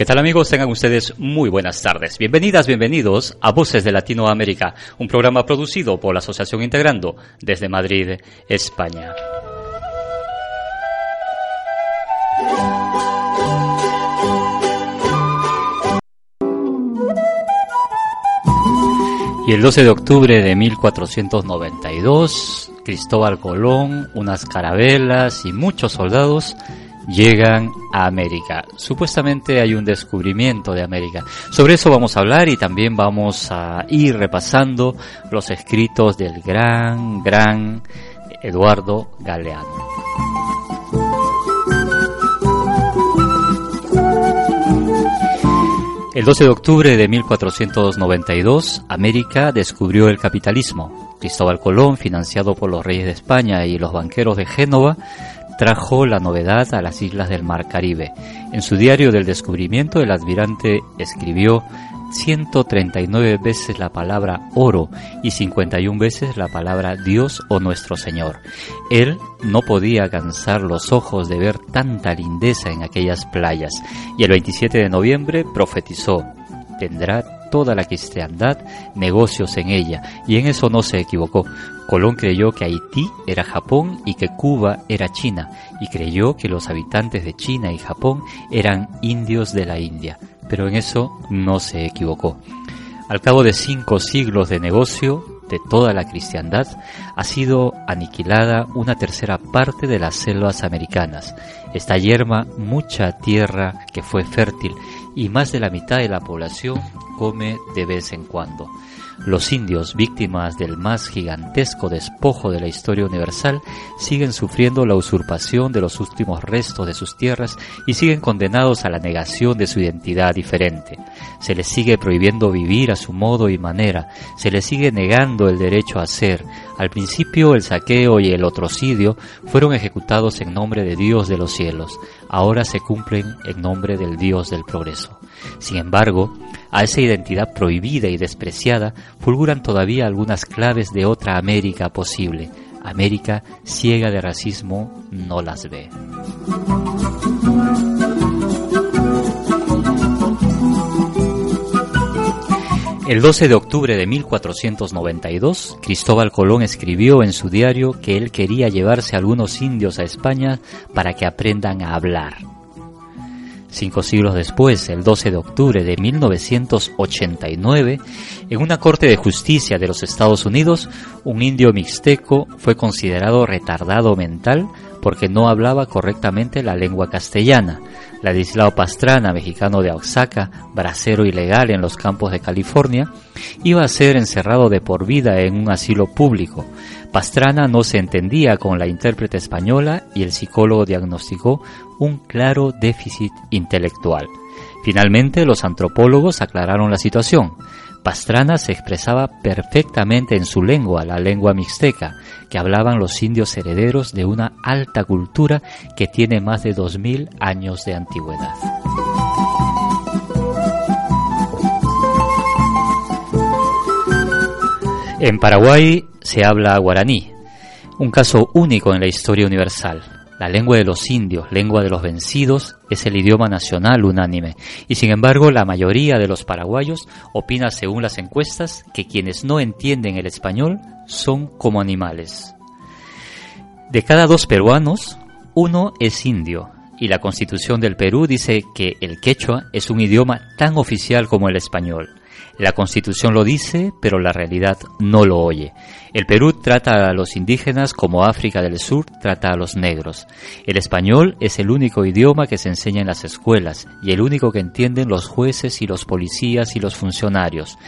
¿Qué tal amigos? Tengan ustedes muy buenas tardes. Bienvenidas, bienvenidos a Voces de Latinoamérica, un programa producido por la Asociación Integrando desde Madrid, España. Y el 12 de octubre de 1492, Cristóbal Colón, unas carabelas y muchos soldados llegan a América. Supuestamente hay un descubrimiento de América. Sobre eso vamos a hablar y también vamos a ir repasando los escritos del gran, gran Eduardo Galeano. El 12 de octubre de 1492, América descubrió el capitalismo. Cristóbal Colón, financiado por los reyes de España y los banqueros de Génova, trajo la novedad a las islas del Mar Caribe. En su diario del descubrimiento, el admirante escribió 139 veces la palabra oro y 51 veces la palabra Dios o nuestro Señor. Él no podía cansar los ojos de ver tanta lindeza en aquellas playas y el 27 de noviembre profetizó, tendrá toda la cristiandad negocios en ella, y en eso no se equivocó. Colón creyó que Haití era Japón y que Cuba era China, y creyó que los habitantes de China y Japón eran indios de la India, pero en eso no se equivocó. Al cabo de cinco siglos de negocio de toda la cristiandad, ha sido aniquilada una tercera parte de las selvas americanas. Está yerma mucha tierra que fue fértil y más de la mitad de la población come de vez en cuando. Los indios, víctimas del más gigantesco despojo de la historia universal, siguen sufriendo la usurpación de los últimos restos de sus tierras y siguen condenados a la negación de su identidad diferente. Se les sigue prohibiendo vivir a su modo y manera, se les sigue negando el derecho a ser. Al principio el saqueo y el otrocidio fueron ejecutados en nombre de Dios de los cielos, ahora se cumplen en nombre del Dios del progreso. Sin embargo, a esa identidad prohibida y despreciada fulguran todavía algunas claves de otra América posible. América ciega de racismo no las ve. El 12 de octubre de 1492, Cristóbal Colón escribió en su diario que él quería llevarse a algunos indios a España para que aprendan a hablar. Cinco siglos después, el 12 de octubre de 1989, en una corte de justicia de los Estados Unidos, un indio mixteco fue considerado retardado mental porque no hablaba correctamente la lengua castellana. Ladislao Pastrana, mexicano de Oaxaca, bracero ilegal en los campos de California, iba a ser encerrado de por vida en un asilo público. Pastrana no se entendía con la intérprete española y el psicólogo diagnosticó un claro déficit intelectual. Finalmente, los antropólogos aclararon la situación. Pastrana se expresaba perfectamente en su lengua, la lengua mixteca, que hablaban los indios herederos de una alta cultura que tiene más de 2.000 años de antigüedad. En Paraguay se habla guaraní, un caso único en la historia universal. La lengua de los indios, lengua de los vencidos, es el idioma nacional unánime, y sin embargo la mayoría de los paraguayos opina según las encuestas que quienes no entienden el español son como animales. De cada dos peruanos, uno es indio, y la constitución del Perú dice que el quechua es un idioma tan oficial como el español. La constitución lo dice, pero la realidad no lo oye. El Perú trata a los indígenas como África del Sur trata a los negros. El español es el único idioma que se enseña en las escuelas y el único que entienden los jueces y los policías y los funcionarios.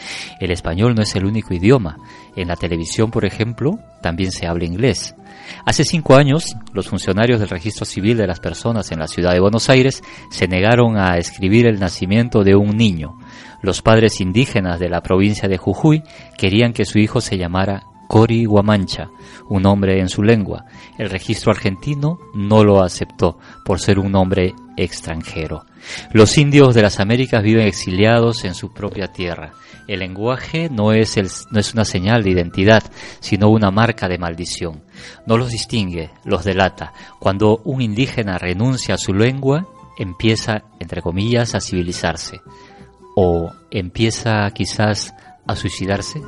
El español no es el único idioma. En la televisión, por ejemplo, también se habla inglés. Hace cinco años, los funcionarios del registro civil de las personas en la ciudad de Buenos Aires se negaron a escribir el nacimiento de un niño. Los padres indígenas de la provincia de Jujuy querían que su hijo se llamara Cori Guamancha, un nombre en su lengua. El registro argentino no lo aceptó por ser un nombre extranjero. Los indios de las Américas viven exiliados en su propia tierra. El lenguaje no es, no es una señal de identidad, sino una marca de maldición. No los distingue, los delata. Cuando un indígena renuncia a su lengua, empieza, entre comillas, a civilizarse o empieza quizás a suicidarse?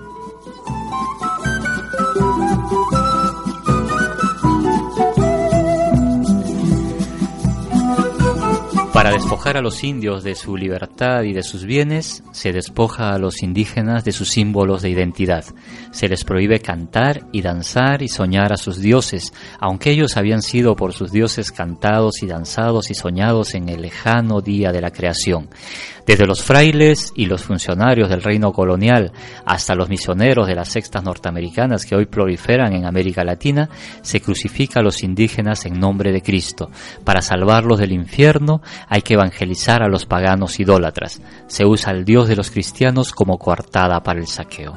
Para despojar a los indios de su libertad y de sus bienes, se despoja a los indígenas de sus símbolos de identidad. Se les prohíbe cantar y danzar y soñar a sus dioses, aunque ellos habían sido por sus dioses cantados y danzados y soñados en el lejano día de la creación. Desde los frailes y los funcionarios del reino colonial hasta los misioneros de las sextas norteamericanas que hoy proliferan en América Latina, se crucifica a los indígenas en nombre de Cristo. Para salvarlos del infierno hay que evangelizar a los paganos idólatras. Se usa al Dios de los cristianos como coartada para el saqueo.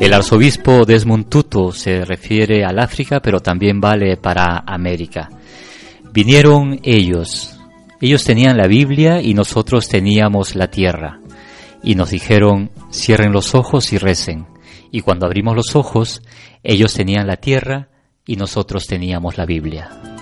El arzobispo Desmond Tutu se refiere al África, pero también vale para América. Vinieron ellos, ellos tenían la Biblia y nosotros teníamos la tierra. Y nos dijeron, cierren los ojos y recen. Y cuando abrimos los ojos, ellos tenían la tierra y nosotros teníamos la Biblia.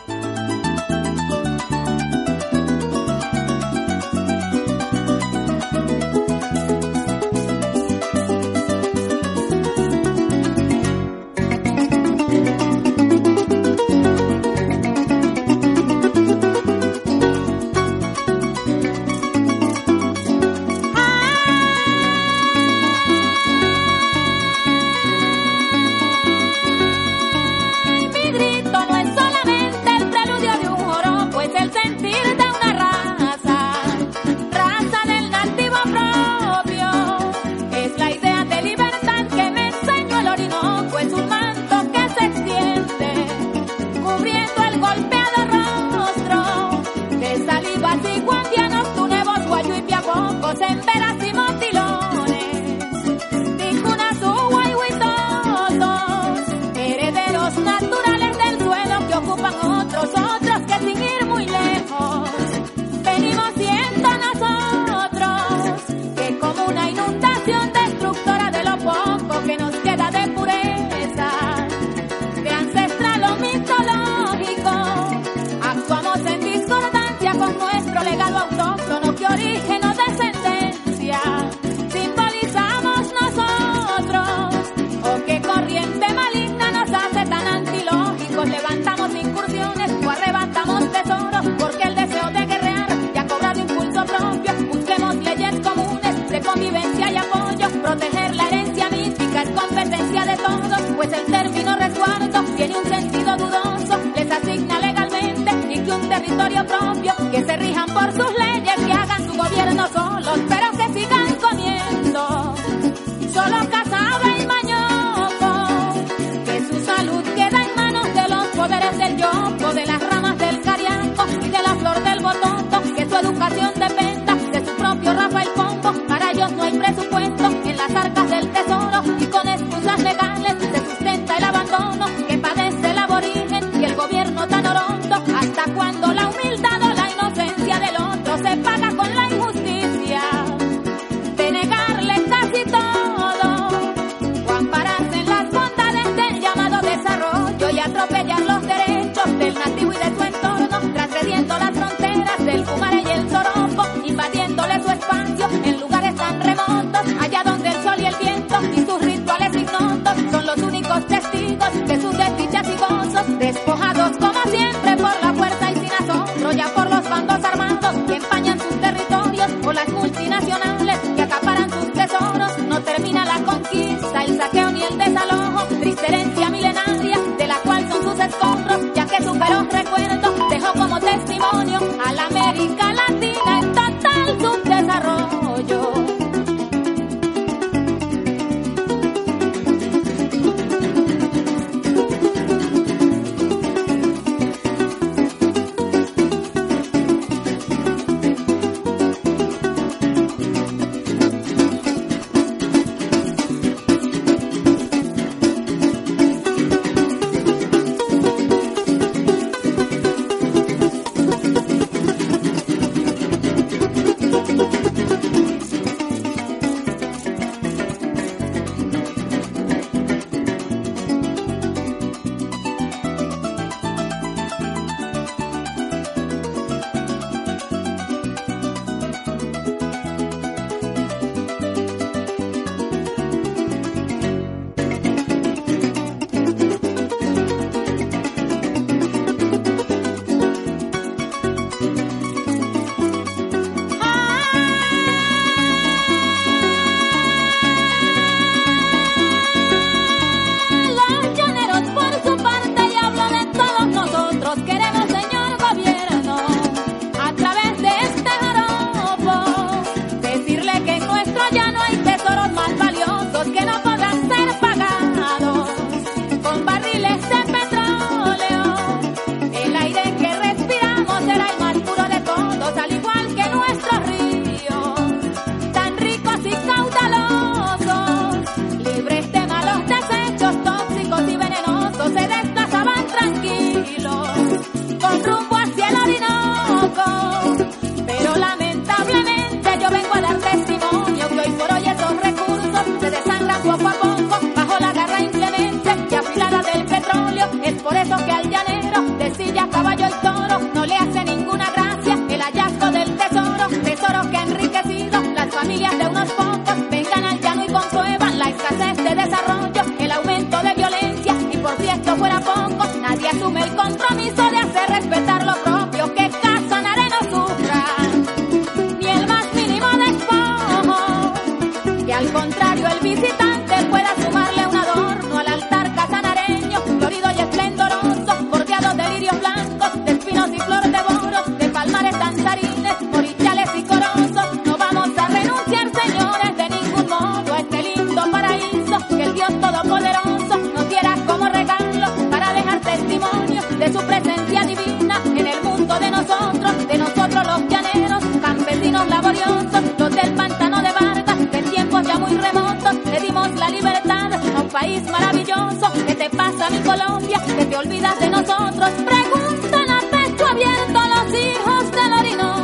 País maravilloso. ¿Qué te pasa, mi Colombia? Que te olvidas de nosotros. Preguntan a pecho abierto los hijos del Orinoco.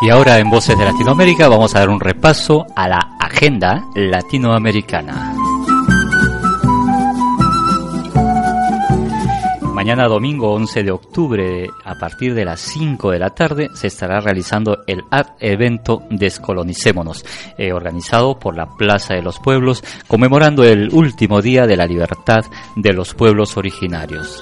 Y ahora en Voces de Latinoamérica vamos a dar un repaso a la agenda latinoamericana. Mañana domingo 11 de octubre a partir de las 5 de la tarde se estará realizando el Art Evento Descolonicémonos, eh, organizado por la Plaza de los Pueblos, conmemorando el último día de la libertad de los pueblos originarios.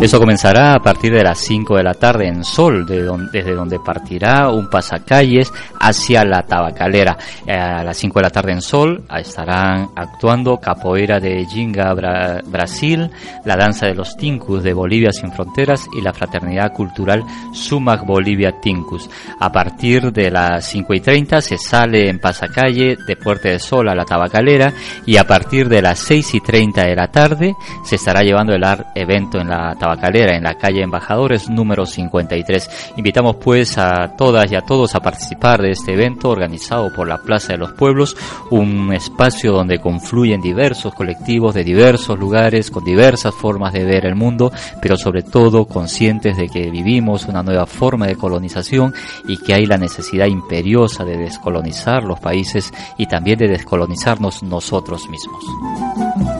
Eso comenzará a partir de las 5 de la tarde en Sol, desde donde partirá un pasacalles hacia la tabacalera. Eh, a las 5 de la tarde en Sol estarán actuando Capoeira de Jinga Brasil, la danza de los Tincus de Bolivia sin fronteras y la fraternidad cultural Sumac Bolivia Tincus. A partir de las 5 y 30 se sale en pasacalle de Puerta de Sol a la tabacalera y a partir de las 6 y 30 de la tarde se estará llevando el evento en la tabacalera Tabacalera en la calle Embajadores número 53. Invitamos pues a todas y a todos a participar de este evento organizado por la Plaza de los Pueblos, un espacio donde confluyen diversos colectivos de diversos lugares con diversas formas de ver el mundo, pero sobre todo conscientes de que vivimos una nueva forma de colonización y que hay la necesidad imperiosa de descolonizar los países y también de descolonizarnos nosotros mismos.